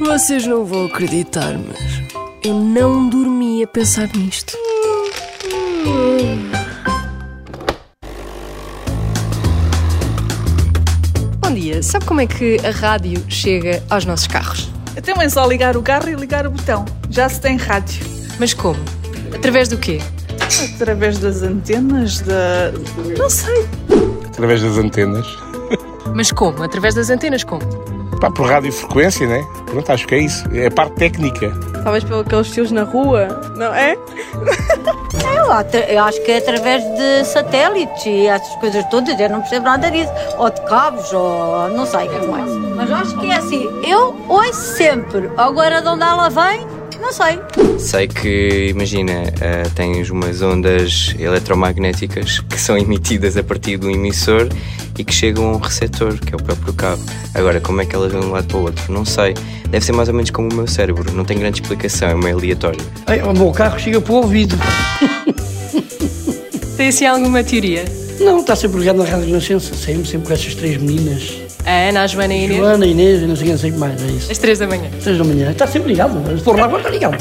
Vocês não vão acreditar, mas eu não dormi a pensar nisto. Bom dia, sabe como é que a rádio chega aos nossos carros? Então é só ligar o carro e ligar o botão. Já se tem rádio. Mas como? Através do quê? Através das antenas da. Não sei. Através das antenas. Mas como? Através das antenas como? Pá, por radiofrequência, né? Pronto, acho que é isso. É a parte técnica. Talvez pelos aqueles tios na rua, não é? Eu, atra- eu acho que é através de satélites e essas coisas todas, eu não percebo nada disso. Ou de cabos, ou não sei o que é mais. Mas eu acho que é assim, eu ouço sempre. Agora de onde ela vem, não sei. Sei que, imagina, eh, tens umas ondas eletromagnéticas que são emitidas a partir do emissor e que chegam a um receptor, que é o próprio cabo. Agora, como é que elas vão de um lado para o outro? Não sei. Deve ser mais ou menos como o meu cérebro. Não tem grande explicação, é meio aleatório. Ai, o meu carro chega para o ouvido. Tem assim alguma teoria? Não, está sempre ligado na Rádio Renascença, sempre, sempre com essas três meninas. A Ana, a Joana e a Inês? Joana, Inês e não sei quem, não sei o que mais, é isso. Às três da manhã. Três da manhã, está sempre ligado, se for lá agora está ligado.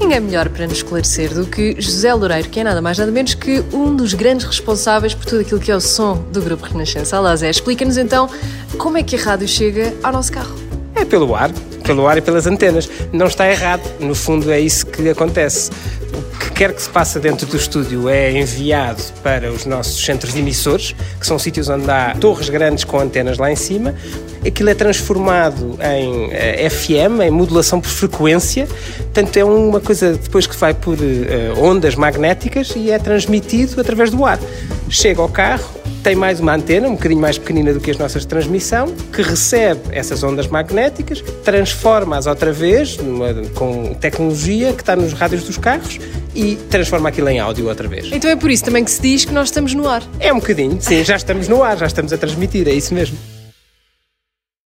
Ninguém melhor para nos esclarecer do que José Loureiro, que é nada mais nada menos que um dos grandes responsáveis por tudo aquilo que é o som do Grupo Renascença. Olá Zé, explica-nos então como é que a rádio chega ao nosso carro. É pelo ar, pelo ar e pelas antenas. Não está errado. No fundo, é isso que acontece. Quer que se passe dentro do estúdio é enviado para os nossos centros de emissores, que são sítios onde há torres grandes com antenas lá em cima. Aquilo é transformado em eh, FM, em modulação por frequência. Portanto, é uma coisa depois que vai por eh, ondas magnéticas e é transmitido através do ar. Chega ao carro, tem mais uma antena, um bocadinho mais pequenina do que as nossas de transmissão, que recebe essas ondas magnéticas, transforma-as outra vez numa- com tecnologia que está nos rádios dos carros e transforma aquilo em áudio outra vez. Então é por isso também que se diz que nós estamos no ar. É um bocadinho, sim, já estamos no ar, já estamos a transmitir, é isso mesmo.